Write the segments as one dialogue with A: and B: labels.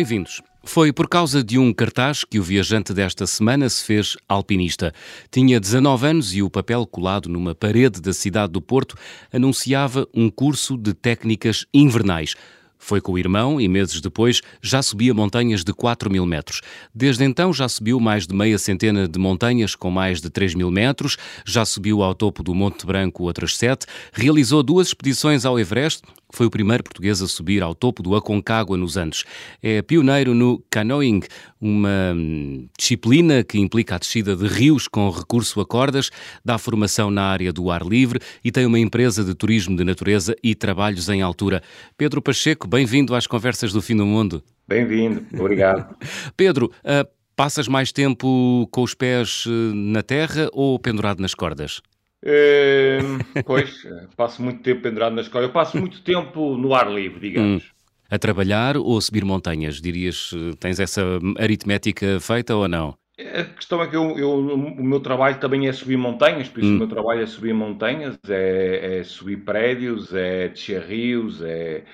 A: bem-vindos. Foi por causa de um cartaz que o viajante desta semana se fez alpinista. Tinha 19 anos e o papel colado numa parede da cidade do Porto anunciava um curso de técnicas invernais. Foi com o irmão e meses depois já subia montanhas de 4 mil metros. Desde então já subiu mais de meia centena de montanhas com mais de 3 mil metros, já subiu ao topo do Monte Branco outras sete, realizou duas expedições ao Everest foi o primeiro português a subir ao topo do Aconcagua nos Andes. É pioneiro no canoeing, uma hum, disciplina que implica a descida de rios com recurso a cordas, dá formação na área do ar livre e tem uma empresa de turismo de natureza e trabalhos em altura. Pedro Pacheco, bem-vindo às Conversas do Fim do Mundo.
B: Bem-vindo, obrigado.
A: Pedro, uh, passas mais tempo com os pés uh, na terra ou pendurado nas cordas?
B: Uh, pois, passo muito tempo pendurado na escola. Eu passo muito tempo no ar livre, digamos. Hum.
A: A trabalhar ou a subir montanhas? Dirias, tens essa aritmética feita ou não?
B: A questão é que eu, eu, o meu trabalho também é subir montanhas, por isso hum. o meu trabalho é subir montanhas, é, é subir prédios, é descer rios, é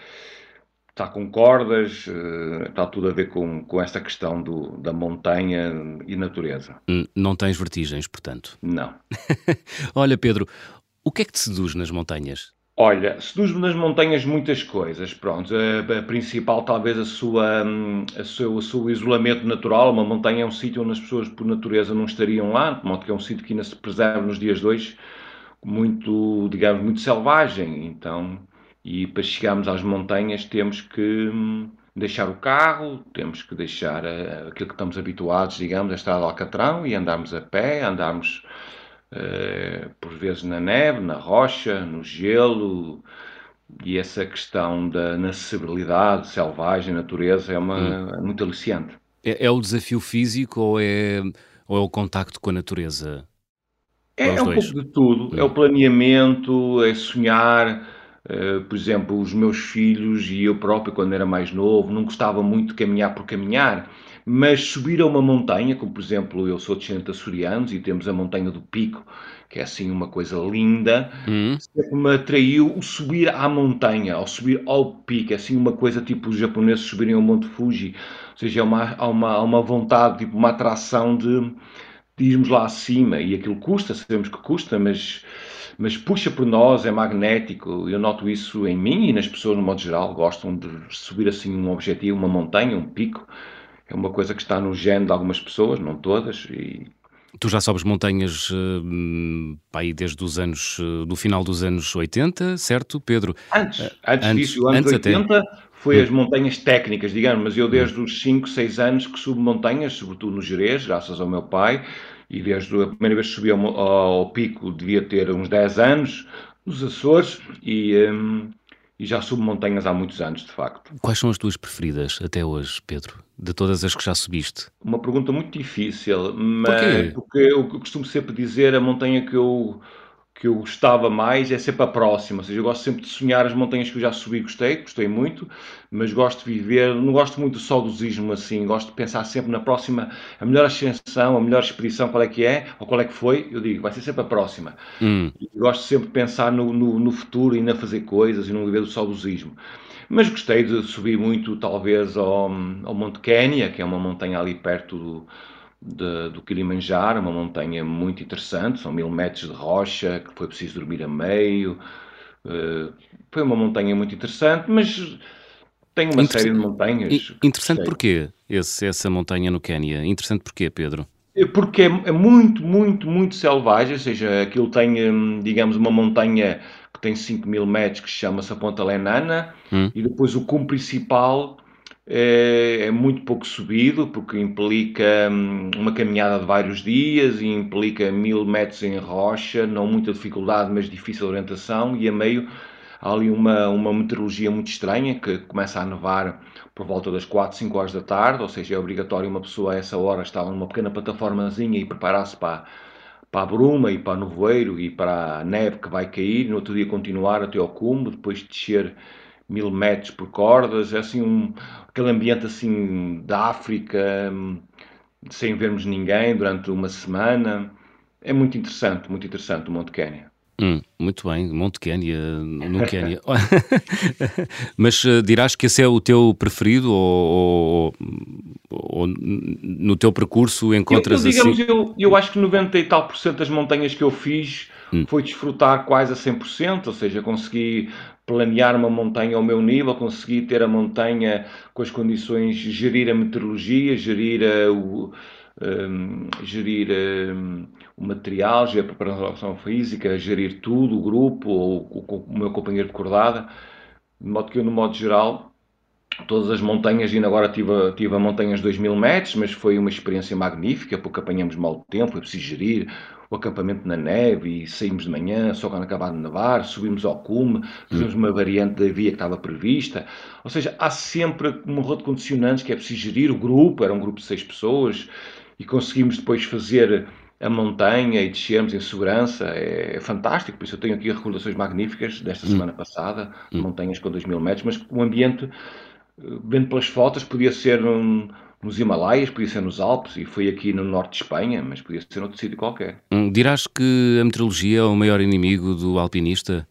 B: está com cordas, eh, está tudo a ver com, com esta questão do, da montanha e natureza.
A: Não tens vertigens, portanto?
B: Não.
A: Olha, Pedro, o que é que te seduz nas montanhas?
B: Olha, seduz-me nas montanhas muitas coisas, pronto. A, a, principal talvez a sua, hum, a seu, o seu isolamento natural. Uma montanha é um sítio onde as pessoas por natureza não estariam lá, de modo que é um sítio que ainda se preserva nos dias de hoje, muito, digamos, muito selvagem. Então, e para chegarmos às montanhas temos que hum, deixar o carro, temos que deixar uh, aquilo que estamos habituados, digamos, a estrada de Alcatrão e andarmos a pé, andarmos uh, por vezes na neve, na rocha, no gelo. E essa questão da acessibilidade selvagem, natureza, é, uma, hum. é muito aliciante.
A: É, é, o desafio físico ou é, ou é o contacto com a natureza?
B: É, é um pouco de tudo. Hum. É o planeamento, é sonhar, Uh, por exemplo, os meus filhos e eu próprio, quando era mais novo, não gostava muito de caminhar por caminhar, mas subir a uma montanha, como por exemplo, eu sou descendente de açorianos e temos a Montanha do Pico, que é assim uma coisa linda, uhum. sempre me atraiu o subir à montanha, ao subir ao pico, é assim uma coisa tipo os japoneses subirem ao Monte Fuji, ou seja, é uma, há, uma, há uma vontade, tipo uma atração de irmos lá acima, e aquilo custa, sabemos que custa, mas mas puxa por nós, é magnético. Eu noto isso em mim e nas pessoas no modo geral. Gostam de subir assim um objetivo, uma montanha, um pico. É uma coisa que está no gene de algumas pessoas, não todas. E...
A: Tu já sobes montanhas uh, aí desde os anos, uh, do final dos anos 80, certo, Pedro?
B: Antes, uh, antes, antes disso, antes 80 até. Foi hum. as montanhas técnicas, digamos, mas eu desde hum. os 5, 6 anos que subo montanhas, sobretudo no Jerez, graças ao meu pai, e desde a primeira vez que subi ao, ao, pico devia ter uns 10 anos, nos Açores, e, um, e já subo montanhas há muitos anos, de facto.
A: Quais são as tuas preferidas até hoje, Pedro? De todas as que já subiste?
B: Uma pergunta muito difícil, mas porque eu costumo sempre dizer a montanha que eu que eu gostava mais é sempre a próxima, ou seja, eu gosto sempre de sonhar as montanhas que eu já subi, gostei, gostei muito, mas gosto de viver, não gosto muito do saudosismo assim, gosto de pensar sempre na próxima, a melhor ascensão, a melhor expedição, qual é que é, ou qual é que foi, eu digo, vai ser sempre a próxima. Hum. gosto sempre de pensar no, no, no futuro e na fazer coisas e não viver do saudosismo. Mas gostei de subir muito, talvez, ao, ao Monte Quénia, que é uma montanha ali perto do de, do Kilimanjaro, uma montanha muito interessante, são mil metros de rocha, que foi preciso dormir a meio. Uh, foi uma montanha muito interessante, mas tem uma série de montanhas.
A: Interessante porquê esse, essa montanha no Quênia? Interessante porquê, Pedro?
B: É porque é, é, muito, muito, muito selvagem, ou seja, aquilo tem, hum, digamos, uma montanha que tem 5 mil metros que chama-se a Ponta Lenana, hum. e depois o cume principal é, é, muito pouco subido, porque implica hum, uma caminhada de vários dias e implica mil metros em rocha, não muita dificuldade, mas difícil orientação, e a meio há ali uma, uma meteorologia muito estranha, que começa a nevar por volta das 4, 5 horas da tarde, ou seja, é obrigatório uma pessoa a essa hora estar numa pequena plataformazinha e preparar-se para, para a bruma e para o nevoeiro e para a neve que vai cair, no outro dia continuar até ao cume, depois descer mil metros por cordas, é assim um, aquele ambiente assim da África, hum, sem vermos ninguém durante uma semana. É muito interessante, muito interessante o Monte Quénia.
A: Hum, muito bem, Monte Quénia, no Quénia. Mas uh, dirás que esse é o teu preferido ou, ou, ou no teu percurso encontras
B: eu, eu, digamos, assim... Eu, eu acho que 90 e tal por cento das montanhas que eu fiz hum. foi desfrutar quase a 100%, ou seja, consegui planear uma montanha ao meu nível, consegui ter a montanha com as condições, gerir a meteorologia, gerir a, o um, gerir um, o material, gerir a preparação física, gerir tudo, o grupo ou, o, o meu companheiro de cordada, de modo que eu, no modo geral, todas as montanhas, e agora tive, tive a montanhas 2000 metros, mas foi uma experiência magnífica, porque apanhamos mau tempo, foi preciso gerir o acampamento na neve e saímos de manhã, só quando acabar de nevar, subimos ao cume, fizemos uma variante da via que estava prevista. Ou seja, há sempre um rol de condicionantes que é preciso gerir, o grupo, era um grupo de seis pessoas, e conseguimos depois fazer a montanha e descermos em segurança, é, é, fantástico. Por isso eu tenho aqui recordações magníficas desta hum. semana passada, hum. montanhas com 2 mil metros, mas o ambiente, eh, vendo pelas fotos, podia ser um, nos Himalaias, podia ser nos Alpes, e foi aqui no norte de Espanha, mas podia ser noutro sítio qualquer.
A: Hum, dirás que a meteorologia é o maior inimigo do alpinista?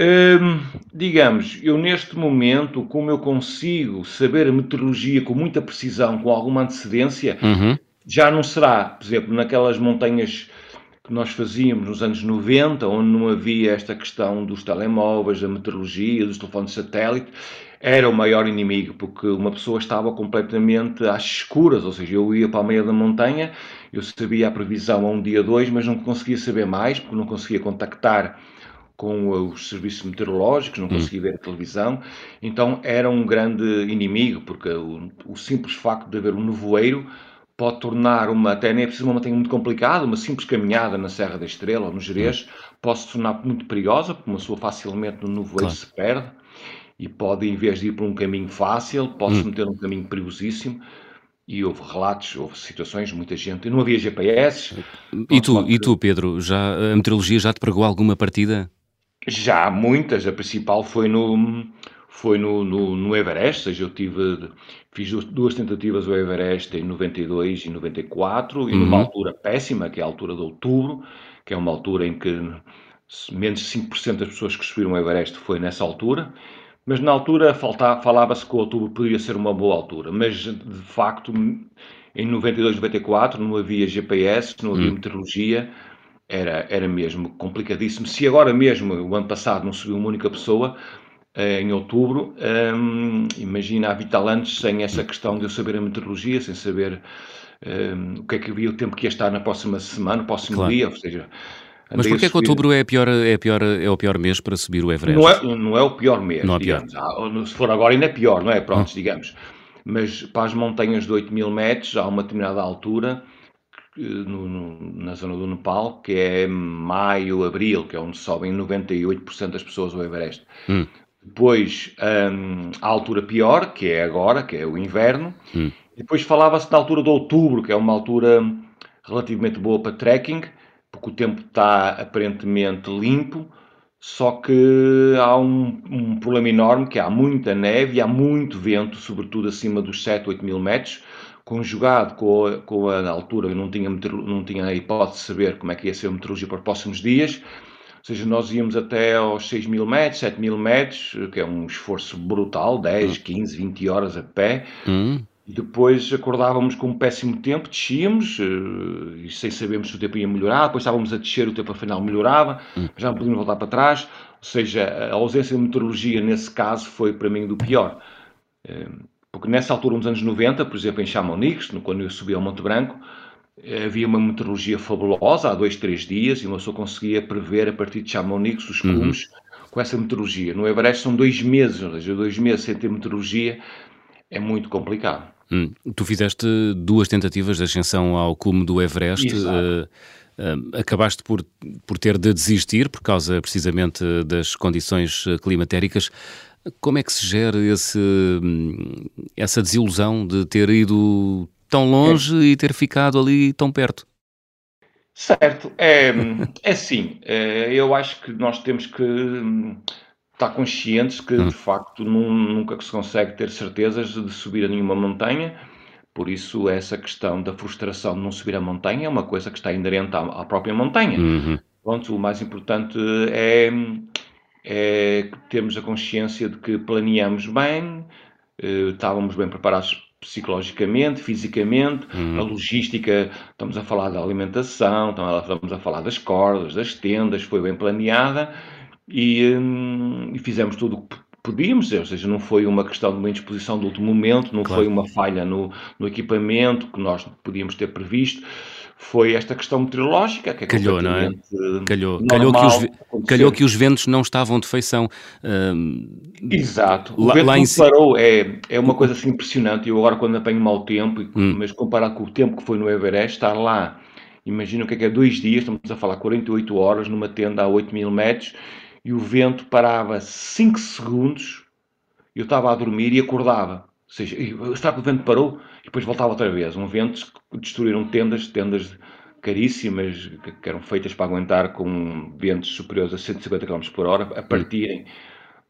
B: Hum, digamos, eu neste momento, como eu consigo saber a meteorologia com muita precisão, com alguma antecedência, uhum. já não será, por exemplo, naquelas montanhas que nós fazíamos nos anos 90, onde não havia esta questão dos telemóveis, da meteorologia, dos telefones de satélite, era o maior inimigo, porque uma pessoa estava completamente às escuras, ou seja, eu ia para a meia da montanha, eu sabia a previsão a um dia dois, mas não conseguia saber mais, porque não conseguia contactar com os serviços meteorológicos, não hum. conseguia ver a televisão, então era um grande inimigo, porque o, o, simples facto de haver um nevoeiro pode tornar uma, até nem é preciso uma montanha muito complicada, uma simples caminhada na Serra da Estrela ou no Jerez, hum. pode se tornar muito perigosa, porque uma pessoa facilmente no nevoeiro claro. se perde, e pode, em vez de ir por um caminho fácil, pode se hum. meter num caminho perigosíssimo, e houve relatos, houve situações, muita gente, não havia GPS.
A: E tu, e tu Pedro, já, a meteorologia já te pregou alguma partida?
B: Já muitas, a principal foi no, foi no, no, no Everest, ou seja, eu tive, fiz duas tentativas do Everest em 92 e 94, e numa uhum. altura péssima, que é a altura de outubro, que é uma altura em que menos de 5% das pessoas que subiram o Everest foi nessa altura, mas na altura falava-se que o outubro poderia ser uma boa altura, mas de facto em 92, 94 não havia GPS, não havia uhum. meteorologia, era, era mesmo complicadíssimo. Se agora mesmo, o ano passado, não subiu uma única pessoa, eh, em outubro, um, imagina há vital antes sem essa questão de eu saber a meteorologia, sem saber um, o que é que havia, o tempo que ia estar na próxima semana, no próximo claro. dia, ou seja...
A: Mas porquê que outubro é, pior, é, pior, é o pior mês para subir o Everest?
B: Não é, não é o pior mês, não é pior. digamos. Se for agora ainda é pior, não é? Pronto, hum. digamos. Mas para as montanhas de 8 mil metros, há uma determinada altura no, no, na zona do Nepal, que é maio, abril, que é onde sobem 98% das pessoas ao Everest. Hum. Depois, um, a altura pior, que é agora, que é o inverno. Hum. Depois falava-se da altura de outubro, que é uma altura relativamente boa para trekking, porque o tempo está aparentemente limpo, só que há um, um, problema enorme, que há muita neve e há muito vento, sobretudo acima dos 7, 8 mil metros, conjugado com a, com a altura, eu não tinha, não tinha a hipótese de saber como é que ia ser a meteorologia para os próximos dias, ou seja, nós íamos até aos 6 mil metros, 7 mil metros, que é um esforço brutal, 10, 15, 20 horas a pé, hum. E depois acordávamos com um péssimo tempo, descíamos, uh, e sem sabermos se o tempo ia melhorar, depois estávamos a descer, o tempo afinal melhorava, hum. já não podíamos voltar para trás, ou seja, a ausência de meteorologia nesse caso foi para mim do pior. Uh, porque nessa altura, nos anos 90, por exemplo, em Chamonix, quando eu subi ao Monte Branco, eh, havia uma meteorologia fabulosa há dois, três dias e uma pessoa conseguia prever a partir de Chamonix os cumes uhum. com essa meteorologia. No Everest são dois meses, ou seja, dois meses sem ter meteorologia é muito complicado.
A: Hum. Tu fizeste duas tentativas de ascensão ao cume do Everest. Uh, uh, acabaste por, por ter de desistir por causa precisamente das condições climatéricas. Como é que se gera esse, essa desilusão de ter ido tão longe é. e ter ficado ali tão perto?
B: Certo, é, é assim, é, eu acho que nós temos que hum, estar conscientes que hum. de facto nunca se consegue ter certezas de subir a nenhuma montanha, por isso essa questão da frustração de não subir a montanha é uma coisa que está inerente à, à própria montanha. Uhum. Pronto, o mais importante é, é termos a consciência de que planeamos bem, eh, estávamos bem preparados psicologicamente, fisicamente, uhum. a logística, estamos a falar da alimentação, estamos a falar das cordas, das tendas, foi bem planeada e, hum, e fizemos tudo o que podíamos, ou seja, não foi uma questão de uma indisposição do último momento, não claro. foi uma falha no, no equipamento que nós podíamos ter previsto foi esta questão meteorológica que é
A: calhou, não é? Calhou, calhou, que os, calhou que os ventos não estavam de feição.
B: Exato, o lá, vento lá em... parou, é, é uma coisa assim impressionante. Eu agora, quando apanho mau tempo, hum. mas comparado com o tempo que foi no Everest, estar lá, imagina o que é que é dois dias, estamos a falar 48 horas numa tenda a 8 mil metros e o vento parava 5 segundos, eu estava a dormir e acordava. Ou seja, será que o vento parou? E depois voltava outra vez. Um vento que destruíram tendas, tendas caríssimas, que, que eram feitas para aguentar com ventos superiores a 150 km por hora, a partirem.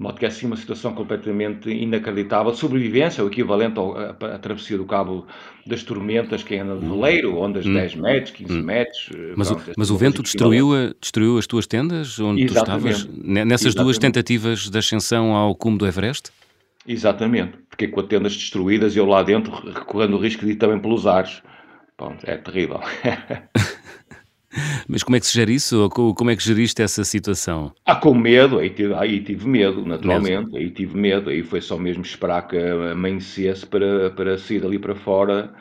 B: De modo que é assim uma situação completamente inacreditável. Sobrevivência, o equivalente à travessia do Cabo das Tormentas, que é de veleiro, ondas de 10 metros, 15 hum. metros.
A: Eh, mas, pronto, o, mas o vento destruiu, a, destruiu as tuas tendas onde Exatamente. tu estavas? Nessas Exatamente. duas tentativas de ascensão ao cume do Everest?
B: Exatamente. Fiquei com as tendas destruídas e eu lá dentro correndo o risco de ir também pelos ares. Pronto, é terrível.
A: Mas como é que se gera isso? Ou como é que geriste essa situação?
B: Ah, com medo, aí tive, aí tive medo, naturalmente, mesmo? aí tive medo, aí foi só mesmo esperar que amanhecesse para, para sair dali para fora,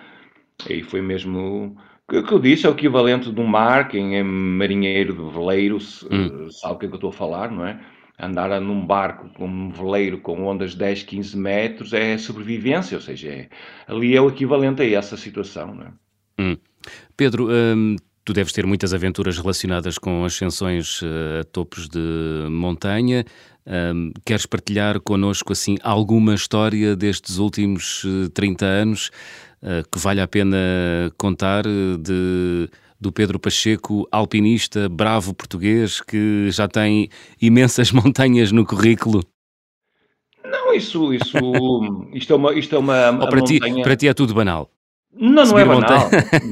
B: aí foi mesmo, o que eu disse é o equivalente de um mar, quem é marinheiro de veleiro hum. sabe o que é que eu estou a falar, não é? andar num barco com um veleiro com ondas de 10, 15 metros é sobrevivência, ou seja, é, ali é o equivalente a essa situação. Não é?
A: Hum. Pedro, hum, tu deves ter muitas aventuras relacionadas com ascensões uh, a topos de montanha. Um, queres partilhar connosco assim alguma história destes últimos uh, eh, 30 anos uh, que vale a pena contar de do Pedro Pacheco, alpinista, bravo português, que já tem imensas montanhas no currículo?
B: Não, isso, isso, isto é uma, isto é uma,
A: Ou para montanha... ti, para ti é tudo banal?
B: Não, não é banal.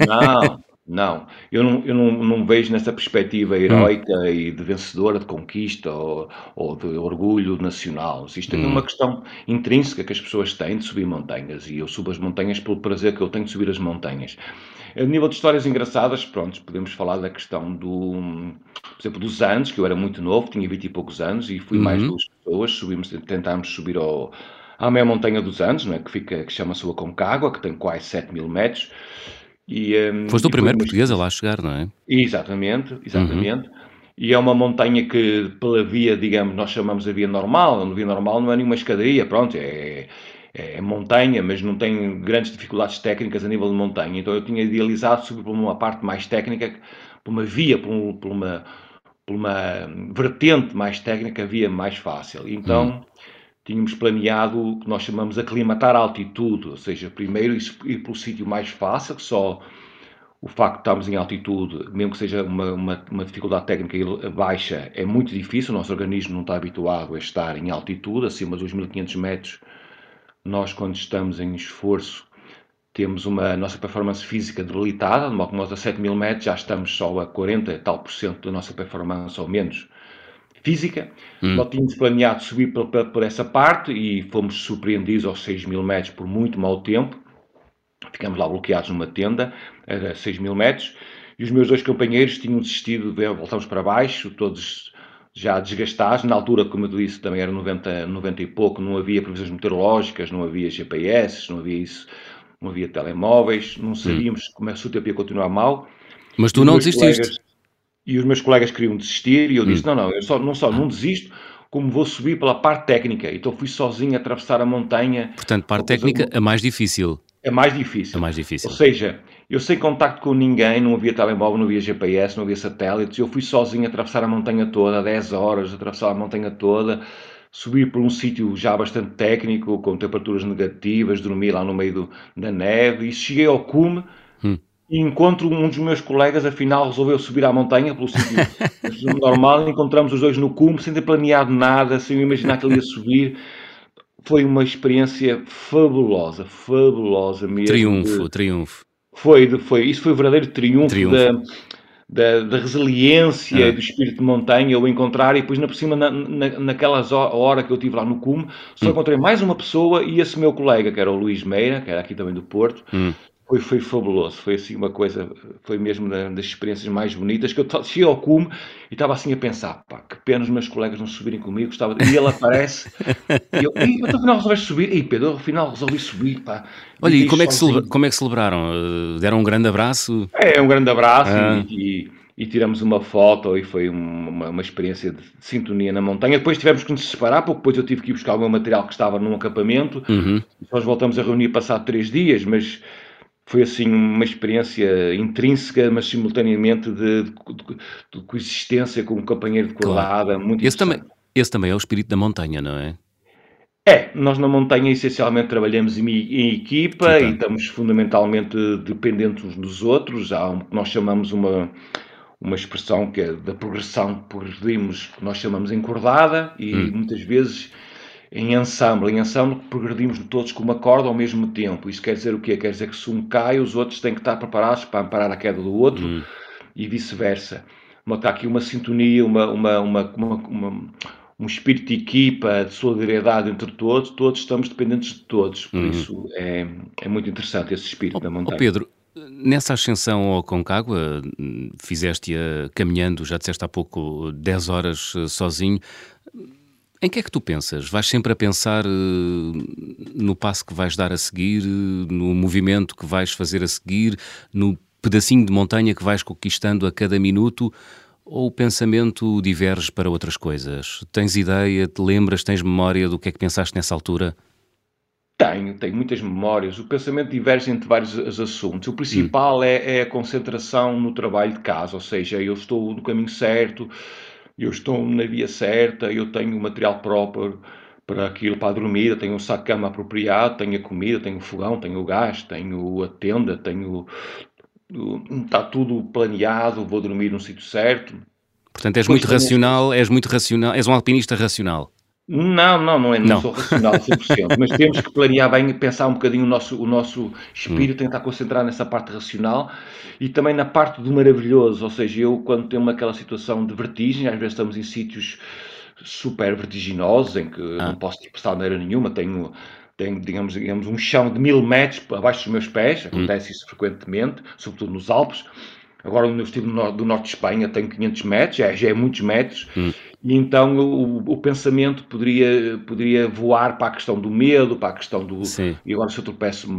B: Não, não. Eu, não, eu não, não vejo nessa perspectiva heroica hum. e de vencedora, de conquista ou, ou de orgulho nacional. Isto é hum. uma questão intrínseca que as pessoas têm de subir montanhas e eu subo as montanhas pelo prazer que eu tenho de subir as montanhas. A nível de histórias engraçadas, pronto, podemos falar da questão do, por exemplo, dos anos, que eu era muito novo, tinha 20 e poucos anos, e fui uhum. mais duas pessoas, subimos, tentámos subir ao, à meia montanha dos Andes, não é? que, fica, que chama-se o Aconcagua, que tem quase 7 mil metros.
A: E, um, Foste o primeiro português a lá chegar, não é?
B: Exatamente, exatamente. Uhum. E é uma montanha que, pela via, digamos, nós chamamos a via normal, a via normal não é nenhuma escadaria, pronto, é, é, é montanha, mas não tem grandes dificuldades técnicas a nível de montanha. Então eu tinha idealizado subir por uma parte mais técnica, por uma via, por, um, por uma, por uma vertente mais técnica, via mais fácil. Então hum. Tínhamos planeado o que nós chamamos aclimatar a altitude, ou seja, primeiro ir pelo sítio mais fácil, que só o facto de estarmos em altitude, mesmo que seja uma, uma, uma, dificuldade técnica baixa, é muito difícil, o nosso organismo não está habituado a estar em altitude, acima dos 1500 metros. Nós, quando estamos em esforço, temos uma nossa performance física debilitada, de modo que nós a 7 mil metros já estamos só a 40 e tal por cento da nossa performance ou menos física. Hum. Nós tínhamos planeado subir por, por, essa parte e fomos surpreendidos aos 6 mil metros por muito mau tempo. Ficamos lá bloqueados numa tenda a 6 mil metros e os meus dois companheiros tinham desistido, voltamos para baixo, todos já desgastados. Na altura, como eu disse, também era 90, 90 e pouco, não havia previsões meteorológicas, não havia GPS, não havia isso, não havia telemóveis, não sabíamos hum. como é que o tempo ia continuar mal.
A: Mas tu não desististe.
B: Colegas, e os meus colegas queriam desistir e eu disse, hum. não, não, eu só, não só não desisto, como vou subir pela parte técnica. Então fui sozinho atravessar a montanha.
A: Portanto, parte técnica é mais difícil.
B: É mais difícil.
A: É mais difícil.
B: Ou seja, eu sem contacto com ninguém, não havia telemóvel, não havia GPS, não havia satélites. Eu fui sozinho atravessar a montanha toda, 10 horas, atravessar a montanha toda, subir por um sítio já bastante técnico, com temperaturas negativas, dormir lá no meio do, da neve. E cheguei ao cume. E encontro um dos meus colegas, afinal resolveu subir à montanha pelo sítio normal. Encontramos os dois no cume, sem ter planeado nada, sem imaginar que ele ia subir foi uma experiência fabulosa, fabulosa mesmo.
A: Triunfo, triunfo.
B: Foi, foi, isso foi o verdadeiro triunfo, triunfo. Da, da, da resiliência, é. do espírito de montanha, eu encontrar, e depois, na por cima, na, na, naquelas hora que eu tive lá no cume, só hum. encontrei mais uma pessoa e esse meu colega, que era o Luís Meira, que era aqui também do Porto, hum. Foi, foi fabuloso, foi assim uma coisa, foi mesmo das experiências mais bonitas, que eu cheguei ao cume e estava assim a pensar, pá, que pena os meus colegas não subirem comigo, estava, e ele aparece, e eu, e mas afinal resolveste subir? E Pedro, afinal resolvi subir, pá.
A: Olha, e, e como, é que celebra, como é que celebraram? Deram um grande abraço?
B: É, um grande abraço ah. e, e, e, tiramos uma foto e foi uma, uma experiência de, sintonia na montanha. Depois tivemos que nos separar, porque depois eu tive que ir buscar o meu material que estava num acampamento, uhum. nós voltamos a reunir passado três dias, mas foi assim uma experiência intrínseca, mas simultaneamente de, de, de coexistência com um companheiro de cordada, claro. muito
A: esse também, esse também é o espírito da montanha, não é?
B: É, nós na montanha essencialmente trabalhamos em, em equipa Sim, tá. e estamos fundamentalmente dependentes uns dos outros. Há um que nós chamamos uma, uma expressão que é da progressão, progredimos, que nós chamamos encordada, e hum. muitas vezes em ensemble. Em ensemble progredimos todos com uma corda ao mesmo tempo. Isso quer dizer o quê? Quer dizer que se um cai, os outros têm que estar preparados para amparar a queda do outro hum. e vice-versa. Está aqui uma sintonia, uma, uma, uma, uma, um espírito de equipa, de solidariedade entre todos, todos estamos dependentes de todos. Por uhum. isso é, é muito interessante esse espírito oh, da montanha.
A: Oh Pedro, nessa ascensão ao Concagua, fizeste-a caminhando, já disseste há pouco, 10 horas eh, sozinho. Em que é que tu pensas? Vais sempre a pensar uh, no passo que vais dar a seguir, uh, no movimento que vais fazer a seguir, no pedacinho de montanha que vais conquistando a cada minuto? Ou o pensamento diverge para outras coisas? Tens ideia, te lembras, tens memória do que é que pensaste nessa altura?
B: Tenho, tenho muitas memórias. O pensamento diverge entre vários assuntos. O principal hum. é, é a concentração no trabalho de casa, ou seja, eu estou no caminho certo, eu estou na via certa, eu tenho o material próprio para aquilo, para a dormida, tenho um saco cama apropriado, tenho a comida, tenho o fogão, tenho o gás, tenho a tenda, tenho. Está tudo planeado, vou dormir no sítio certo.
A: Portanto, és muito racional, és muito racional, és um alpinista racional.
B: Não, não, não, é, não, não. sou racional 100%, mas temos que planear bem e pensar um bocadinho o nosso, o nosso espírito, hum. tentar concentrar nessa parte racional e também na parte do maravilhoso, ou seja, eu quando tenho aquela situação de vertigem, às vezes estamos em sítios super vertiginosos, em que ah. não posso de maneira nenhuma, tenho, tenho digamos, digamos, um chão de mil metros abaixo dos meus pés, hum. acontece hum. isso frequentemente, sobretudo nos Alpes, Agora, onde eu estive no norte, do norte de Espanha, tenho 500 metros, já, já é muitos metros, hum. e então o, o, pensamento poderia, poderia voar para a questão do medo, para a questão do. Sim. E agora, se eu tropeço,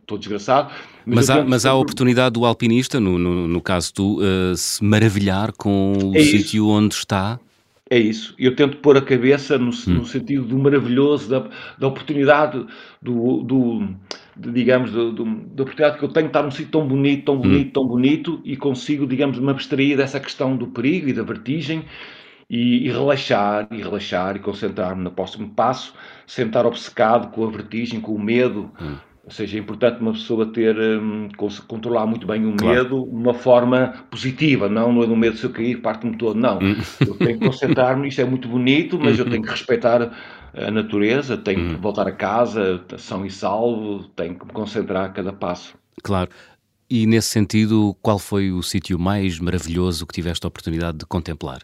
B: estou desgraçado.
A: Mas, mas há, mas há a oportunidade do alpinista, no, no, no caso tu, uh, se maravilhar com o é sítio onde está.
B: É isso. Eu tento pôr a cabeça no, hum. no sentido do maravilhoso, da, da oportunidade, do, do de, digamos, do, do, da oportunidade que eu tenho de estar num sítio tão bonito, tão bonito, hum. tão bonito, e consigo, digamos, me abstrair dessa questão do perigo e da vertigem e, e relaxar, e relaxar, e concentrar-me no próximo passo, sem estar obcecado com a vertigem, com o medo. Hum. Ou seja, é importante uma pessoa ter, um, controlar muito bem o medo de uma forma positiva, não, não é do medo se eu cair, parte-me todo, não. Hum. Eu tenho que concentrar-me, isto é muito bonito, mas eu tenho que respeitar a natureza, tenho hum. que voltar a casa, são e salvo, tenho que me concentrar a cada passo.
A: Claro. E nesse sentido, qual foi o sítio mais maravilhoso que tiveste a oportunidade de contemplar?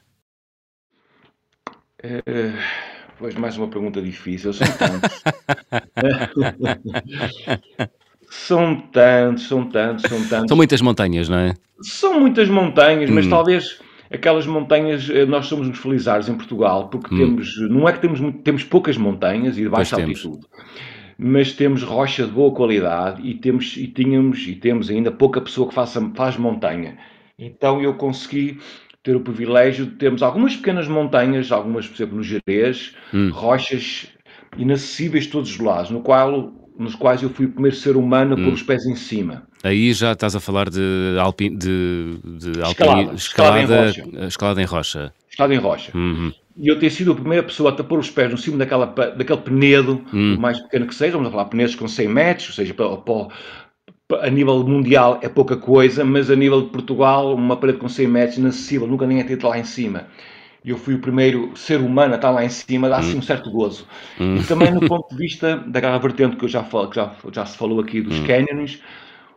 B: É Pois, mais uma pergunta difícil. São tantos. são tantos, são tantos, são tantos.
A: São muitas montanhas, não é?
B: São muitas montanhas, mas hum. talvez aquelas montanhas, eh, nós somos uns felizardos em Portugal, porque hum. temos, não é que temos, temos poucas montanhas e de baixa altitude, mas temos rocha de boa qualidade e temos, e tínhamos, e temos ainda pouca pessoa que faça, faz montanha. Então eu consegui ter o privilégio de termos algumas pequenas montanhas, algumas, por exemplo, no Jerez, hum. rochas inacessíveis todos os lados, no qual, nos quais eu fui o primeiro ser humano a hum. pôr os pés em cima.
A: Aí já estás a falar de, alpi, de, de
B: escalada, escalada, em rocha.
A: Escalada em rocha.
B: Escalada em rocha. Uhum. E eu ter sido a primeira pessoa a pôr os pés no cimo daquela, daquele penedo, hum. o mais pequeno que seja, vamos falar penedos com 100 metros, ou seja, para, para, a nível mundial é pouca coisa, mas a nível de Portugal, uma parede com 100 metros inacessível, nunca ninguém teve lá em cima. Eu fui o primeiro ser humano a estar lá em cima, dá assim um certo gozo. Hum. E também no ponto de vista daquela vertente que eu já falo, que já, já se falou aqui dos hum. canyons,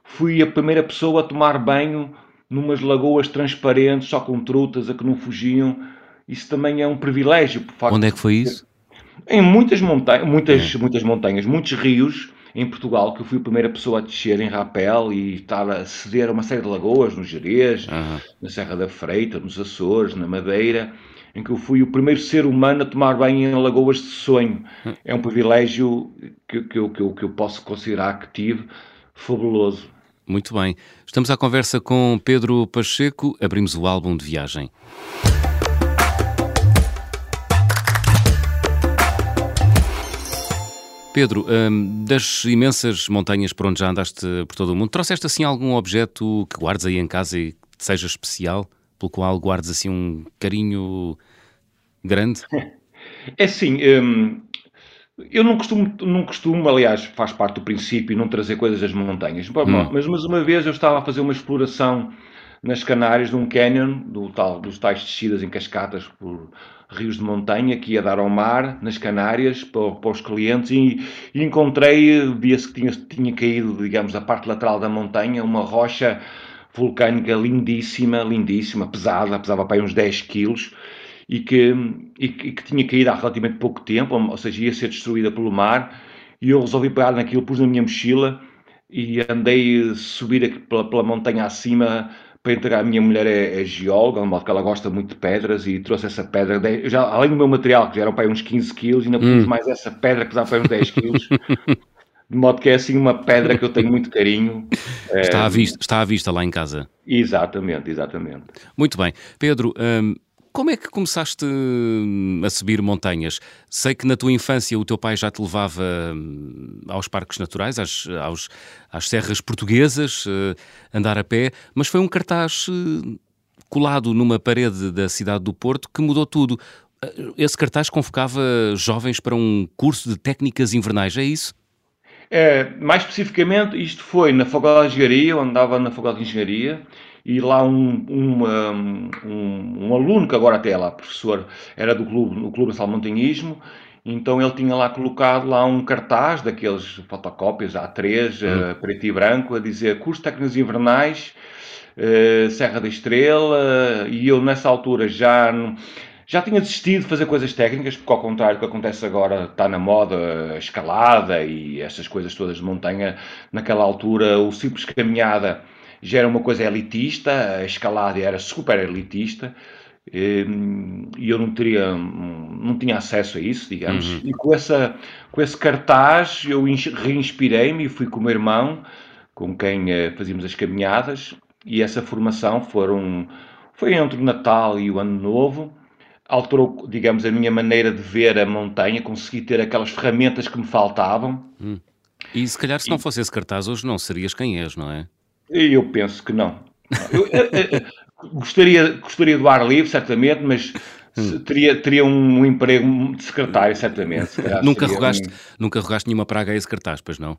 B: fui a primeira pessoa a tomar banho numas lagoas transparentes, só com trutas a que não fugiam. Isso também é um privilégio.
A: Onde é que foi isso?
B: Em muitas montanhas, muitas, é. muitas montanhas, muitos rios em Portugal, que eu fui a primeira pessoa a descer em rapel e estava a ceder a uma série de lagoas, no Jerez, uhum. na Serra da Freita, nos Açores, na Madeira, em que eu fui o primeiro ser humano a tomar banho em lagoas de sonho. Hum. É um privilégio que, que, eu, que, eu, que eu posso considerar que tive fabuloso.
A: Muito bem. Estamos à conversa com Pedro Pacheco. Abrimos o álbum de viagem. Pedro, hum, das imensas montanhas por onde já andaste por todo o mundo, trouxeste assim algum objeto que guardes aí em casa e que seja especial, pelo qual guardes assim um carinho grande?
B: É assim, hum, eu não costumo, não costumo, aliás, faz parte do princípio não trazer coisas das montanhas, hum. mas, mas uma vez eu estava a fazer uma exploração nas Canárias de um canyon, do tal, dos tais descidas em cascatas por rios de montanha que ia dar ao mar, nas Canárias, para, para os clientes, e, e encontrei, via-se que tinha, tinha caído, digamos, da parte lateral da montanha, uma rocha vulcânica lindíssima, lindíssima, pesada, pesava para aí uns 10 quilos, e que, e, e que tinha caído há relativamente pouco tempo, ou seja, ia ser destruída pelo mar, e eu resolvi pegar naquilo, pus na minha mochila, e andei subir pela, pela montanha acima para entregar. A minha mulher é, é geóloga, de modo que ela gosta muito de pedras e trouxe essa pedra. De, já, além do meu material, que já eram para uns 15 quilos, ainda pus hum. mais essa pedra que dá para uns 10 quilos. de modo que é assim uma pedra que eu tenho muito carinho.
A: Está, à, vista, está à vista lá em casa.
B: Exatamente, exatamente.
A: Muito bem. Pedro, hum, como é que começaste hum, a subir montanhas? Sei que na tua infância o teu pai já te levava hum, aos parques naturais, às, aos, às serras portuguesas, uh, andar a pé, mas foi um cartaz uh, colado numa parede da cidade do Porto que mudou tudo. Uh, esse cartaz convocava jovens para um curso de técnicas invernais, é isso?
B: É, mais especificamente, isto foi na Faculdade de Engenharia, eu andava na Faculdade de Engenharia, e lá um, um, um, um, aluno, que agora até é lá professor, era do clube, no Clube Nacional Montanhismo, então ele tinha lá colocado lá um cartaz daqueles fotocópias A3, uhum. uh, preto e branco, a dizer curso de técnicas invernais, uh, Serra da Estrela, e eu nessa altura já... Já tinha desistido de fazer coisas técnicas, porque ao contrário do que acontece agora, está na moda a escalada e essas coisas todas de montanha. Naquela altura, o simples caminhada já era uma coisa elitista, a escalada era super elitista, hum, e eu não teria, não tinha acesso a isso, digamos. Uhum. E com, essa, com esse cartaz eu reinspirei-me e fui com o meu irmão, com quem eh, fazíamos as caminhadas, e essa formação foram, foi entre o Natal e o Ano Novo, alterou, digamos, a minha maneira de ver a montanha, consegui ter aquelas ferramentas que me faltavam. Hum.
A: E se calhar se não fosse esse cartaz hoje não serias quem és, não é?
B: Eu penso que não. Eu, eu, eu, gostaria, gostaria do ar livre, certamente, mas hum. teria, teria um emprego de secretário, certamente.
A: Nunca rogaste, um... nunca rogaste nenhuma praga a esse cartaz, pois não?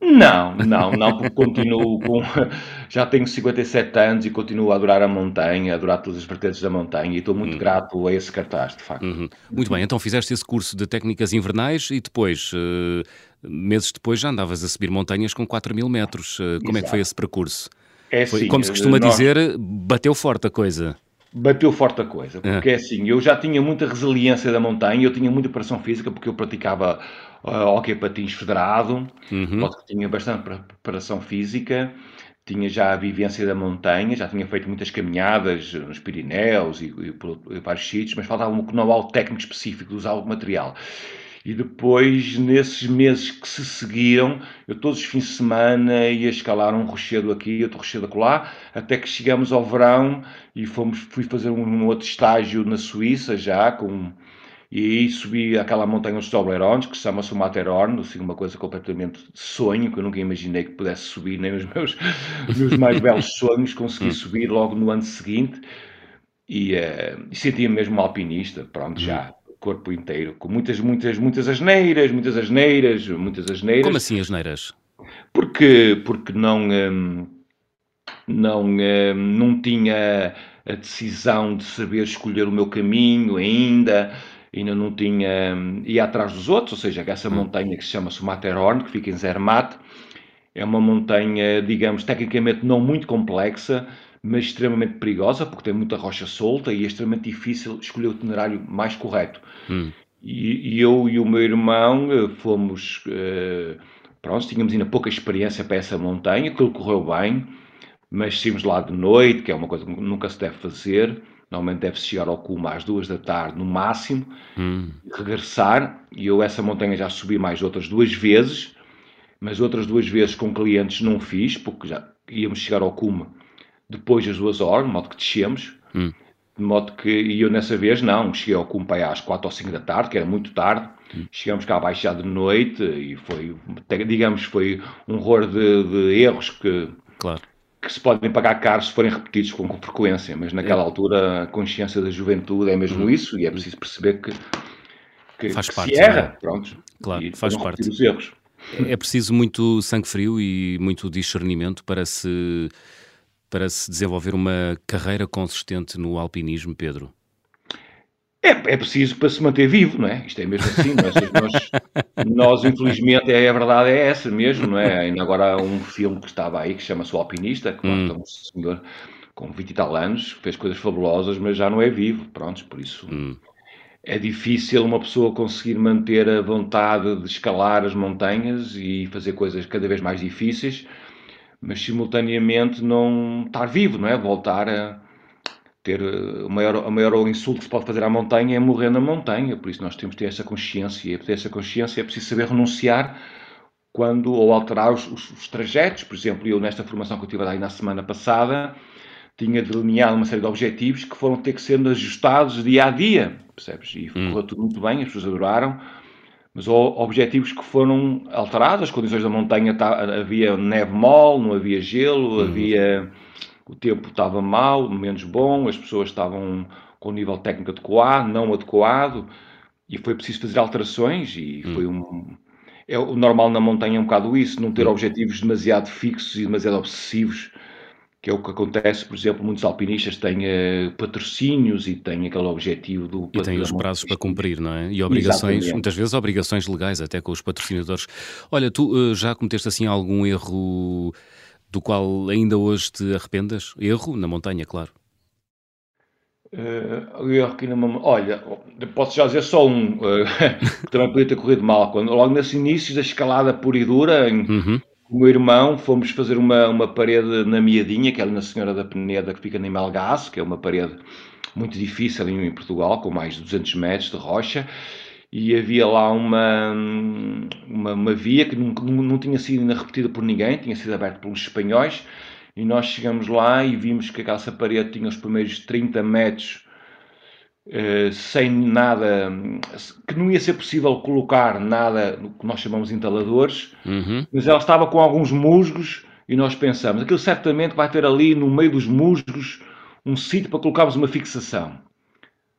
B: Não, não, não, porque continuo com. Já tenho 57 anos e continuo a adorar a montanha, a adorar todas as vertentes da montanha e estou muito uhum. grato a esse cartaz, de facto. Uhum.
A: Muito bem, então fizeste esse curso de técnicas invernais e depois, uh, meses depois, já andavas a subir montanhas com 4 mil metros. Uh, como Exato. é que foi esse percurso? É foi, sim, como se costuma nós... dizer, bateu forte a coisa
B: bateu forte a coisa, porque é. é assim, eu já tinha muita resiliência da montanha, eu tinha muita pressão física porque eu praticava hockey patins federado, uhum. tinha bastante preparação física, tinha já a vivência da montanha, já tinha feito muitas caminhadas nos Pirineus e, e por, por vários sítios, mas faltava um know-how técnico específico de usar o material. E depois, nesses meses que se seguiram, eu todos os fins de semana ia escalar um rochedo aqui, outro rochedo acolá, até que chegamos ao verão e fomos, fui fazer um outro estágio na Suíça já, com, e aí subi aquela montanha dos Toblerones, que se chama-se o Matterhorn, assim, uma coisa completamente de sonho, que eu nunca imaginei que pudesse subir, nem os meus, meus mais belos sonhos, consegui hum. subir logo no ano seguinte, e, uh, e sentia mesmo um alpinista, pronto, já corpo inteiro, com muitas, muitas, muitas asneiras, muitas asneiras, muitas asneiras.
A: Como assim asneiras?
B: Porque, porque não, hum, não, hum, não tinha a decisão de saber escolher o meu caminho ainda, ainda não tinha, hum, ia atrás dos outros, ou seja, essa montanha que se chama Matterhorn, que fica em Zermatt, é uma montanha, digamos, tecnicamente não muito complexa, mas extremamente perigosa, porque tem muita rocha solta e é extremamente difícil escolher o itinerário mais correto. Hum. E, e, eu e o meu irmão eh, fomos, uh, pronto, tínhamos ainda pouca experiência para essa montanha, aquilo correu bem, mas saímos lá de noite, que é uma coisa que nunca se deve fazer, normalmente deve-se chegar ao cume às duas da tarde no máximo, hum. regressar, e eu essa montanha já subi mais outras duas vezes, mas outras duas vezes com clientes não fiz, porque já íamos chegar ao cume depois das duas horas, de modo que descemos, hum. de modo que, e eu nessa vez não, cheguei ao cume às quatro ou cinco da tarde, que era muito tarde, hum. chegamos cá abaixo já de noite, e foi, digamos, foi um horror de, de erros que... Claro que se podem pagar caro se forem repetidos com, frequência, mas naquela é. altura a consciência da juventude é mesmo uhum. isso e é preciso perceber que, que, faz que parte, se erra, é? pronto,
A: claro, faz parte. Os erros. É, é preciso muito sangue frio e muito discernimento para se, para se desenvolver uma carreira consistente no alpinismo, Pedro.
B: É, é preciso para se manter vivo, não é? Isto é mesmo assim, é? nós, nós, infelizmente, é, a verdade é essa mesmo, não é? Ainda agora há um filme que estava aí que chama-se O Alpinista, que hum. um senhor com 20 e tal anos, fez coisas fabulosas, mas já não é vivo, pronto, por isso hum. é difícil uma pessoa conseguir manter a vontade de escalar as montanhas e fazer coisas cada vez mais difíceis, mas simultaneamente não estar vivo, não é? Voltar a ter eh, o maior, o maior insulto que se pode fazer à montanha é morrer na montanha, por isso nós temos que ter essa consciência, e para ter essa consciência é preciso saber renunciar quando, ou alterar os, os, os trajetos, por exemplo, eu nesta formação que eu tive aí na semana passada, tinha delineado uma série de objetivos que foram ter que ser ajustados dia a dia, percebes? E hum. correu tudo muito bem, as pessoas adoraram, mas objetivos que foram alterados, as condições da montanha, tá, havia neve mole, não havia gelo, hum. havia o tempo estava mau, menos bom, as pessoas estavam com o nível técnico adequado, não adequado, e foi preciso fazer alterações e hum. foi um... É, o normal na montanha é um bocado isso, não ter hum. objetivos demasiado fixos e demasiado obsessivos, que é o que acontece, por exemplo, muitos alpinistas têm uh, patrocínios e têm aquele objetivo do...
A: E têm os prazos para cumprir, não é? E obrigações, Exatamente. muitas vezes obrigações legais até com os patrocinadores. Olha, tu uh, já cometeste assim algum erro do qual ainda hoje te arrependas? Erro na montanha, claro.
B: Uh, erro aqui na. Olha, posso já dizer só um, uh, que também podia ter corrido mal. Quando, logo nesses inícios da escalada pura e dura, em, uhum. com o meu irmão, fomos fazer uma, uma parede na Miadinha, que é na Senhora da Peneda, que fica em Melgaço, que é uma parede muito difícil ali em Portugal, com mais de 200 metros de rocha e havia lá uma, uma, uma via que não, não, tinha sido ainda repetida por ninguém, tinha sido aberta pelos espanhóis, e nós chegamos lá e vimos que aquela parede tinha os primeiros 30 metros eh, sem nada, que não ia ser possível colocar nada no que nós chamamos de entaladores, uhum. mas ela estava com alguns musgos e nós pensamos, aquilo certamente vai ter ali no meio dos musgos um sítio para colocarmos uma fixação.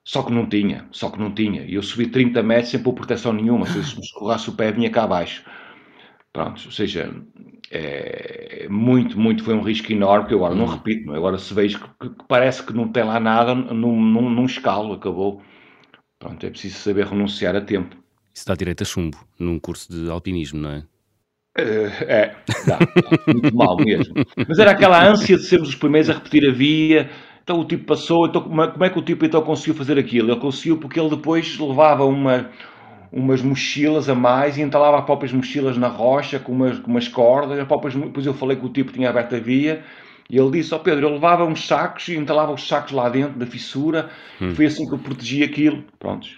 B: Só que não tinha, só que não tinha. E eu subi 30 metros sem pôr proteção nenhuma. Se me escorrasse o pé, vinha cá abaixo. Pronto, ou seja, é, muito, muito, foi um risco enorme que eu agora não repito. Não é? Agora se vejo que, que, parece que não tem lá nada, num, num, num escalo, acabou. Pronto, é preciso saber renunciar a tempo.
A: Isso dá direito a chumbo num curso de alpinismo, não é?
B: Uh, é, dá, dá, muito mal mesmo. Mas era aquela ânsia de sermos os primeiros a repetir a via, então o tipo passou, então como é, como é que o tipo então conseguiu fazer aquilo? Ele conseguiu porque ele depois levava uma, umas mochilas a mais e entalava as próprias mochilas na rocha com umas, com umas cordas. Próprias, depois eu falei que o tipo tinha aberto a via e ele disse: Ó oh Pedro, eu levava uns sacos e entalava os sacos lá dentro da fissura. Hum. Foi assim que eu protegi aquilo. Prontos.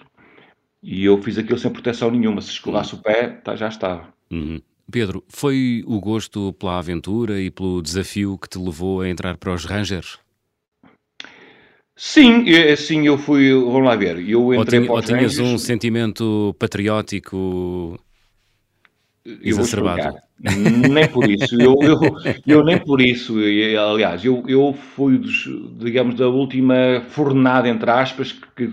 B: E eu fiz aquilo sem proteção nenhuma. Se escolasse o pé, tá, já estava.
A: Uhum. Pedro, foi o gosto pela aventura e pelo desafio que te levou a entrar para os Rangers?
B: Sim, sim, eu fui, vamos lá ver, eu entrei ou, tinha,
A: ou tinhas um sentimento patriótico exacerbado?
B: Nem por isso, eu, eu, eu, nem por isso, aliás, eu, eu fui, digamos, da última fornada, entre aspas, que,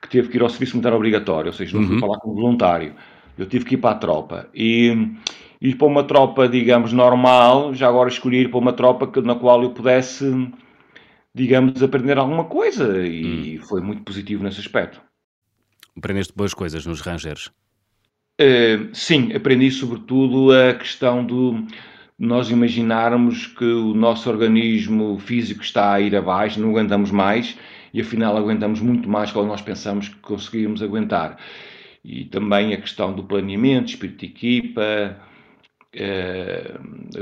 B: que teve que ir ao serviço militar obrigatório, ou seja, não fui uhum. falar como voluntário, eu tive que ir para a tropa, e ir para uma tropa, digamos, normal, já agora escolhi ir para uma tropa que, na qual eu pudesse digamos, aprender alguma coisa e hum. foi muito positivo nesse aspecto.
A: Aprendeste boas coisas nos Rangers?
B: Uh, sim, aprendi sobretudo a questão do, nós imaginarmos que o nosso organismo físico está a ir abaixo, não aguentamos mais e afinal aguentamos muito mais do que nós pensamos que conseguimos aguentar. E também a questão do planeamento, espírito de equipa, eh,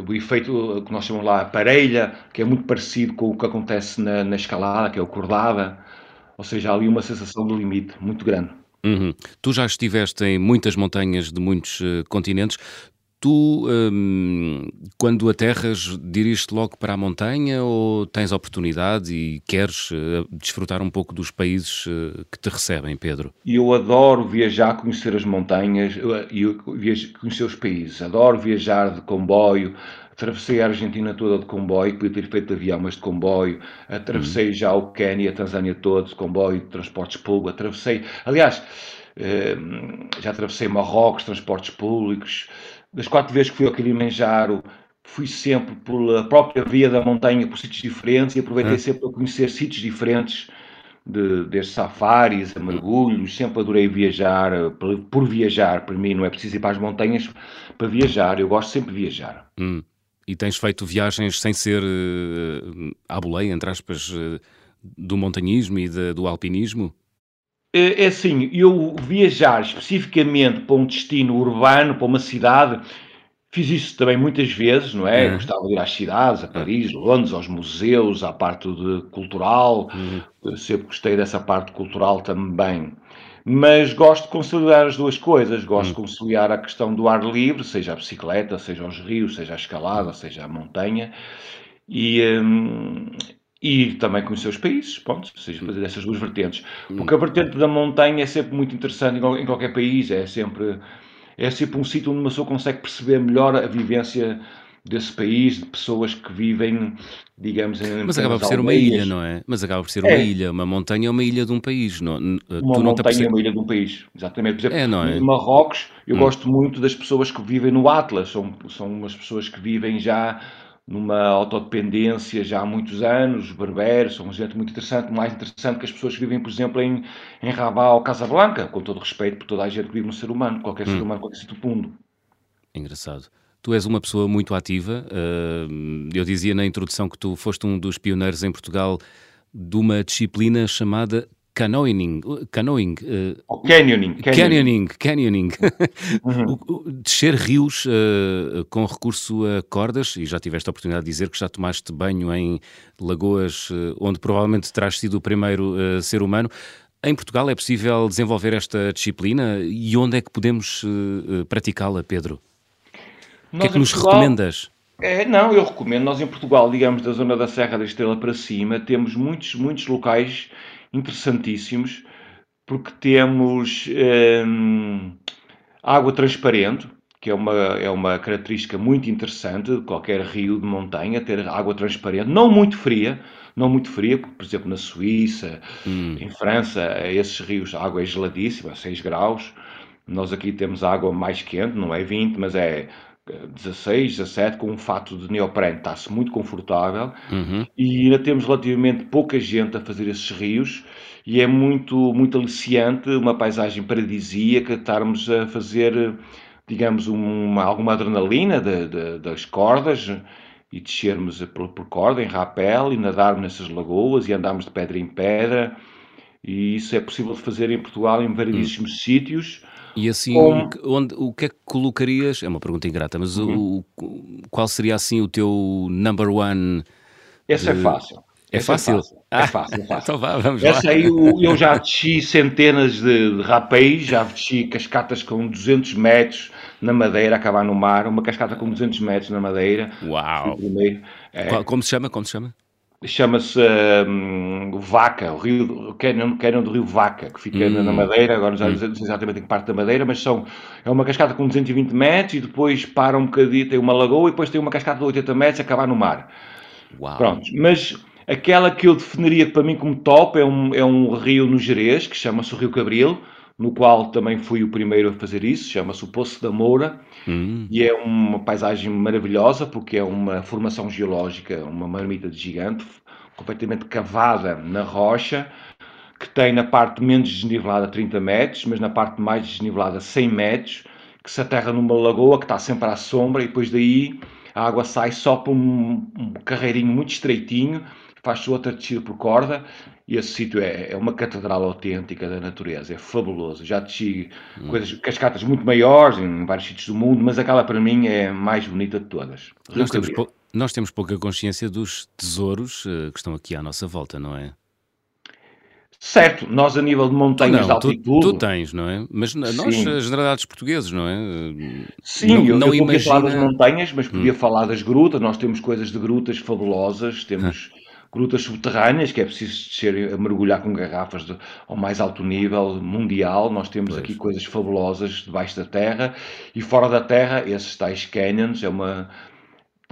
B: o efeito que nós chamamos lá a parelha, que é muito parecido com o que acontece na, na escalada, que é o cordada, ou seja, há ali uma sensação de limite muito grande.
A: Uhum. Tu já estiveste em muitas montanhas de muitos uh, continentes. Tu, hum, quando aterras, diriges-te logo para a montanha ou tens oportunidade e queres uh, desfrutar um pouco dos países uh, que te recebem, Pedro?
B: Eu adoro viajar, conhecer as montanhas e conhecer os países. Adoro viajar de comboio. Atravessei a Argentina toda de comboio, podia ter feito de avião, mas de comboio. Atravessei uhum. já o Quênia, a Tanzânia toda de comboio, de transportes públicos. Atravessei, aliás, hum, já atravessei Marrocos, transportes públicos das quatro vezes que fui ao Kilimanjaro, fui sempre pela própria via da montanha, por sítios diferentes e aproveitei é. sempre para conhecer sítios diferentes, de, desde safaris a mergulhos. Sempre adorei viajar, por, viajar. Para mim, não é preciso ir para as montanhas para viajar, eu gosto sempre de viajar.
A: Hum. E tens feito viagens sem ser uh, à boleia, entre aspas, uh, do montanhismo e de, do alpinismo?
B: É, é assim, eu viajar especificamente para um destino urbano, para uma cidade, fiz isso também muitas vezes, não é? Uhum. Gostava de ir às cidades, a Paris, Londres, aos museus, à parte de cultural, uhum. sempre gostei dessa parte cultural também. Mas gosto de conciliar as duas coisas, gosto uhum. de conciliar a questão do ar livre, seja a bicicleta, seja aos rios, seja a escalada, seja a montanha, e, hum, e também conhecer os países, ponto, ou seja, fazer essas duas vertentes. Porque a vertente da montanha é sempre muito interessante em qualquer país, é sempre, é sempre um sítio onde uma pessoa consegue perceber melhor a vivência desse país, de pessoas que vivem, digamos, em
A: Mas acaba por ser uma ilha, não é? Mas acaba por ser uma é. ilha, uma montanha é uma ilha de um país. Não,
B: uma tu montanha percebe... é uma ilha de um país, exatamente. Por exemplo, é, não é? em Marrocos, eu hum. gosto muito das pessoas que vivem no Atlas, são, são umas pessoas que vivem já numa autodependência já há muitos anos, os berberos são gente muito interessante, mais interessante que as pessoas que vivem, por exemplo, em, em Rabat ou Casablanca, com todo respeito por toda a gente que vive no ser humano, qualquer hum. ser humano, qualquer sítio do mundo.
A: Engraçado. Tu és uma pessoa muito ativa. Uh, eu dizia na introdução que tu foste um dos pioneiros em Portugal de uma disciplina chamada canoeing, canoeing,
B: uh, canyoning,
A: canyoning, canyoning, uhum. descer rios uh, com recurso a cordas, e já tiveste a oportunidade de dizer que já tomaste banho em lagoas uh, onde provavelmente terás sido o primeiro ser humano. Em Portugal é possível desenvolver esta disciplina e onde é que podemos praticá-la, Pedro? o que é que nos Portugal... recomendas?
B: É, não, eu recomendo. Nós em Portugal, digamos, da zona da Serra da Estrela para cima, temos muitos, muitos locais interessantíssimos, porque temos hum, água transparente, que é uma, é uma característica muito interessante de qualquer rio de montanha, ter água transparente, não muito fria, não muito fria, porque, por exemplo, na Suíça, hum. em França, esses rios, a água é geladíssima, 6 graus. Nós aqui temos água mais quente, não é 20, mas é 16, 17, com um fato de neoprene, está-se muito confortável uhum. e ainda temos relativamente pouca gente a fazer esses rios e é muito, muito aliciante, uma paisagem paradisíaca, estarmos a fazer, digamos, uma, alguma adrenalina de, de, das cordas e descermos por, por corda, em rapel, e nadarmos nessas lagoas e andarmos de pedra em pedra. E isso é possível de fazer em Portugal em variedíssimos uhum. sítios
A: e assim, onde, o que é que colocarias? É uma pergunta ingrata, mas uhum. o, qual seria assim o teu number one?
B: Esse é de... é fácil.
A: É fácil?
B: É fácil, é fácil. É fácil.
A: então vá, vamos
B: Essa lá. aí eu, eu, já desci centenas de, de rapéis, já desci cascatas com 200 metros na Madeira, acabar no mar, uma cascata com 200 metros na Madeira.
A: Uau! É. Como se chama? Como se chama?
B: Chama-se um, Vaca, o rio, o canyon, canyon do rio Vaca, que fica hum. na Madeira, agora já hum. não sei exatamente em que parte da Madeira, mas são, é uma cascata com 220 metros e depois para um bocadinho, tem uma lagoa e depois tem uma cascata de 80 metros e acabar no mar. Uau. Pronto, mas aquela que eu definiria para mim como top é um, é um rio no Jerez, que chama-se o Rio Cabril, no qual também fui o primeiro a fazer isso, chama-se o Poço da Moura, hum. e é uma paisagem maravilhosa, porque é uma formação geológica, uma marmita de gigante, completamente cavada na rocha, que tem na parte menos desnivelada 30 metros, mas na parte mais desnivelada 100 metros, que se aterra numa lagoa que está sempre à sombra, e depois daí, a água sai só por um, um carreirinho muito estreitinho, faz-se outra descida por corda, e esse sítio é, é, uma catedral autêntica da natureza, é fabuloso. Já desci hum. coisas, cascatas muito maiores em vários sítios do mundo, mas aquela para mim é a mais bonita de todas.
A: Nós temos, nós temos pouca consciência dos tesouros uh, que estão aqui à nossa volta, não é?
B: Certo, nós a nível de montanhas não, de altitude...
A: Tu, tu, tens, não é? Mas Sim. nós, generalidades portugueses, não é?
B: Sim, não, eu, não eu imagina... podia falar das montanhas, mas podia hum. falar das grutas. Nós temos coisas de grutas fabulosas, temos... Grutas subterrâneas, que é preciso descer a mergulhar com garrafas de, ao mais alto nível mundial. Nós temos pois. aqui coisas fabulosas debaixo da terra e fora da terra, esses tais canyons, é uma.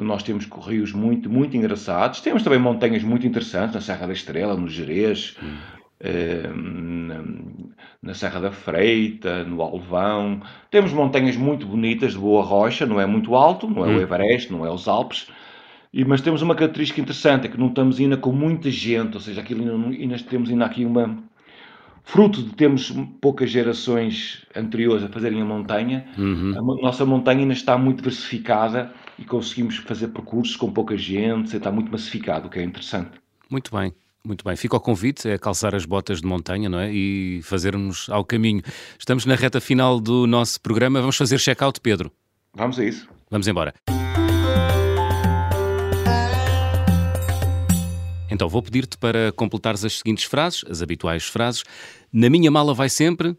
B: Nós temos rios muito, muito engraçados. Temos também montanhas muito interessantes na Serra da Estrela, no Jerez, hum. eh, na, na, Serra da Freita, no Alvão. Temos montanhas muito bonitas de boa rocha, não é muito alto, não é hum. o Everest, não é os Alpes, e, mas temos uma característica interessante, é que não estamos ainda com muita gente, ou seja, aquilo ainda, ainda temos ainda aqui uma... Fruto de termos poucas gerações anteriores a fazerem a montanha, uhum. a nossa montanha ainda está muito diversificada e conseguimos fazer percursos com pouca gente, está muito massificado, o que é interessante.
A: Muito bem. Muito bem, fica o convite, é calçar as botas de montanha não é? e fazermos ao caminho. Estamos na reta final do nosso programa, vamos fazer check-out, Pedro.
B: Vamos a isso.
A: Vamos embora. Então vou pedir-te para completares as seguintes frases, as habituais frases. Na minha mala vai sempre.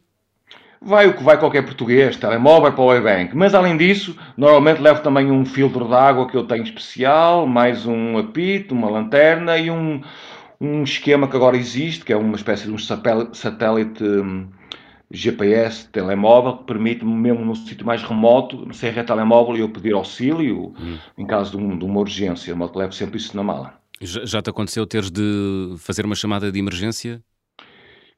B: Vai o que vai qualquer português, telemóvel, powerbank. Mas além disso, normalmente levo também um filtro de água que eu tenho especial, mais um apito, uma lanterna e um, um esquema que agora existe, que é uma espécie de um satélite um, GPS telemóvel, que permite-me, mesmo num sítio mais remoto, sem rede telemóvel, eu pedir auxílio hum. em caso de, um, de uma urgência. Eu levo sempre isso na mala.
A: Já, já te aconteceu teres de fazer uma chamada de emergência?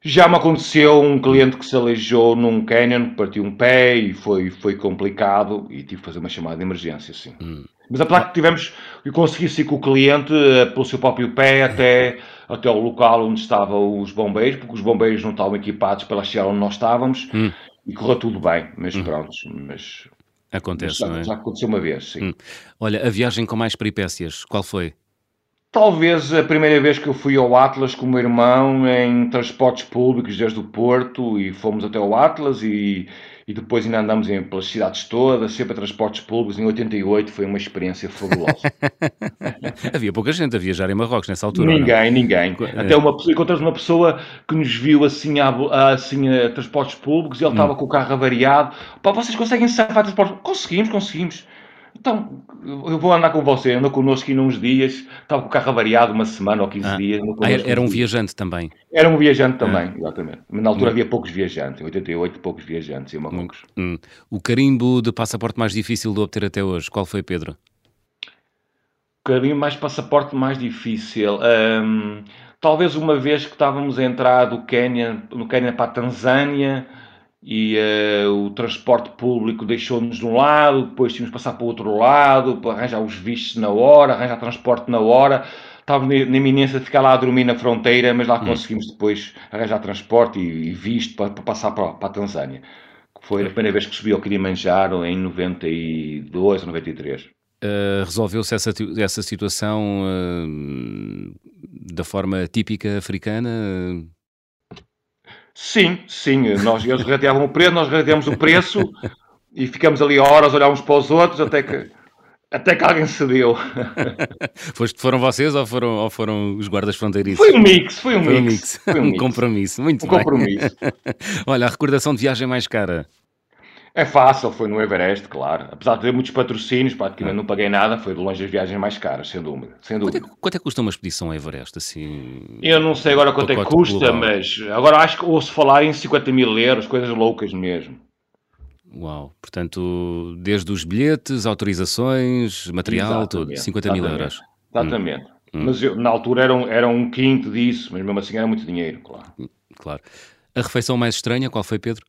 B: Já me aconteceu um cliente que se aleijou num canyon, partiu um pé e foi, foi complicado e tive que fazer uma chamada de emergência, sim. Hum. Mas apesar que tivemos, eu consegui ir com o cliente eh, pelo seu próprio pé até, até o local onde estavam os bombeiros, porque os bombeiros não estavam equipados para chegar onde nós estávamos hum. e correu tudo bem, mas hum. pronto, mas...
A: Acontece,
B: mas já,
A: não é?
B: Já aconteceu uma vez, sim. Hum.
A: Olha, a viagem com mais peripécias, qual foi?
B: Talvez a primeira vez que eu fui ao Atlas com o meu irmão em transportes públicos desde o Porto e fomos até o Atlas e, e depois ainda andamos em, pelas cidades todas, sempre a transportes públicos. Em 88 foi uma experiência fabulosa.
A: Havia pouca gente a viajar em Marrocos nessa altura.
B: Ninguém, ninguém. É. Até uma encontramos uma pessoa que nos viu assim a, assim a transportes públicos e ele hum. estava com o carro avariado. Pá, vocês conseguem safar transportes? Conseguimos, conseguimos. Então, eu vou andar com você, anda connosco aqui uns dias, estava com o carro avariado uma semana ou 15 ah. dias.
A: Ah, era, era um viajante também?
B: Era um viajante também, ah. exatamente. Na altura hum. havia poucos viajantes, em 88 poucos viajantes em Marrocos.
A: Hum. O carimbo de passaporte mais difícil de obter até hoje, qual foi, Pedro?
B: O carimbo mais passaporte mais difícil... Hum, talvez uma vez que estávamos a entrar do Quênia, no Quênia para a Tanzânia e uh, o transporte público deixou-nos de um lado, depois tínhamos que passar para o outro lado, para arranjar os vistos na hora, arranjar transporte na hora. Estávamos na iminência de ficar lá a dormir na fronteira, mas lá hum. conseguimos depois arranjar transporte e, e visto para, para passar para, para, a Tanzânia. Foi a primeira vez que subi ao Kilimanjaro em 92 ou 93.
A: Uh, Resolveu-se essa, essa situação uh, da forma típica africana?
B: Sim, sim, nós, eles rateavam o preço, nós rateamos o preço e ficamos ali horas a olhar uns para os outros até que, até que alguém cedeu.
A: foram vocês ou foram, ou foram os guardas fronteiriços?
B: Foi um mix, foi um, foi mix, um mix.
A: Foi um, um compromisso, muito
B: um
A: bem.
B: compromisso.
A: Olha, a recordação de viagem mais cara.
B: É fácil, foi no Everest, claro. Apesar de ter muitos patrocínios, praticamente não paguei nada, foi de longe as viagens mais caras, sem dúvida. Sem dúvida.
A: Quanto, é, quanto é que custa uma expedição ao Everest? Assim,
B: Eu não sei agora quanto é que custa, global. mas agora acho que ouço falar em 50 mil euros, coisas loucas mesmo.
A: Uau, portanto, desde os bilhetes, autorizações, material, exatamente, tudo, 50 exatamente, mil euros.
B: Exatamente. Hum. Mas eu, na altura era um, era um quinto disso, mas mesmo assim era muito dinheiro, claro.
A: Claro. A refeição mais estranha, qual foi, Pedro?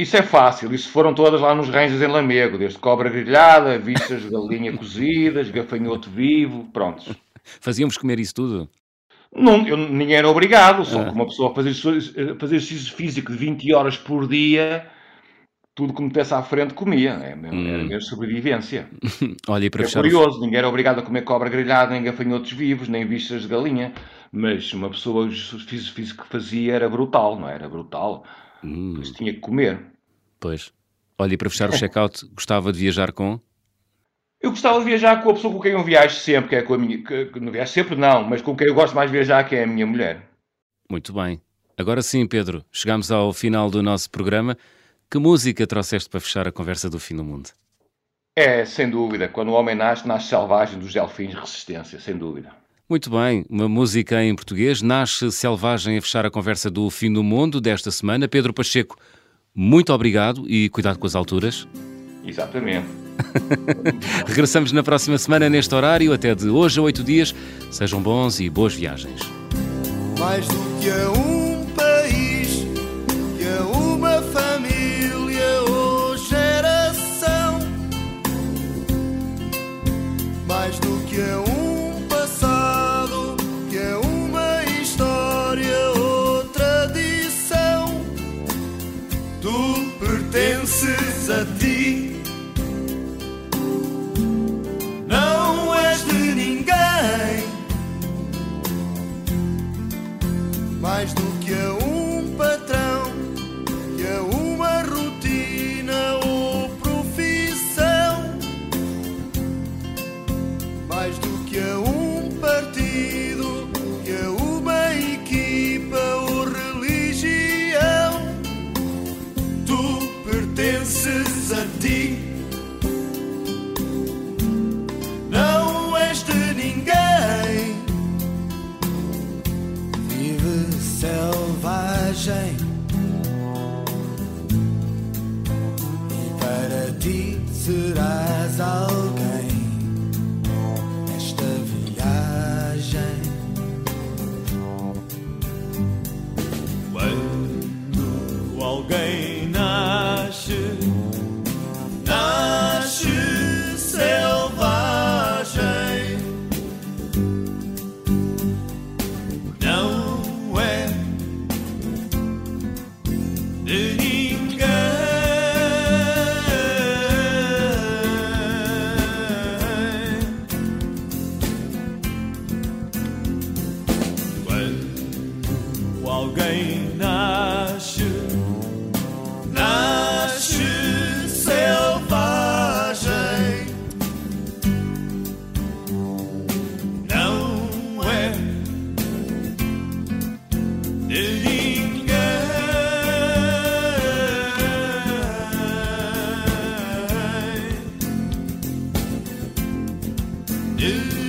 B: Isso é fácil, isso foram todas lá nos ranges em Lamego, desde cobra grelhada, vistas de galinha cozidas, gafanhoto vivo, prontos.
A: Fazíamos comer isso tudo?
B: Não, eu, ninguém era obrigado, só ah. que uma pessoa fazer, fazer exercício físico de 20 horas por dia, tudo que me metesse à frente comia. É, hum. Era mesmo sobrevivência.
A: Olha, e para
B: é
A: fechar
B: curioso, ninguém era obrigado a comer cobra grelhada, nem gafanhotos vivos, nem vistas de galinha. Mas uma pessoa, o físico que fazia era brutal, não é? era? brutal. Hum. Tinha que comer.
A: Pois. Olha, e para fechar o check-out, gostava de viajar com?
B: Eu gostava de viajar com a pessoa com quem eu viajo sempre, que é com a minha. Que, não viajo sempre, não, mas com quem eu gosto mais de viajar, que é a minha mulher.
A: Muito bem. Agora sim, Pedro, chegamos ao final do nosso programa. Que música trouxeste para fechar a conversa do fim do mundo?
B: É, sem dúvida. Quando o homem nasce, nasce selvagem dos delfins de resistência, sem dúvida.
A: Muito bem, uma música em português, nasce selvagem a fechar a conversa do fim do mundo desta semana. Pedro Pacheco, muito obrigado e cuidado com as alturas.
B: Exatamente.
A: Regressamos na próxima semana neste horário, até de hoje a oito dias. Sejam bons e boas viagens.
C: Mais do que um país, que é uma família ou geração. Mais do que um alguém do.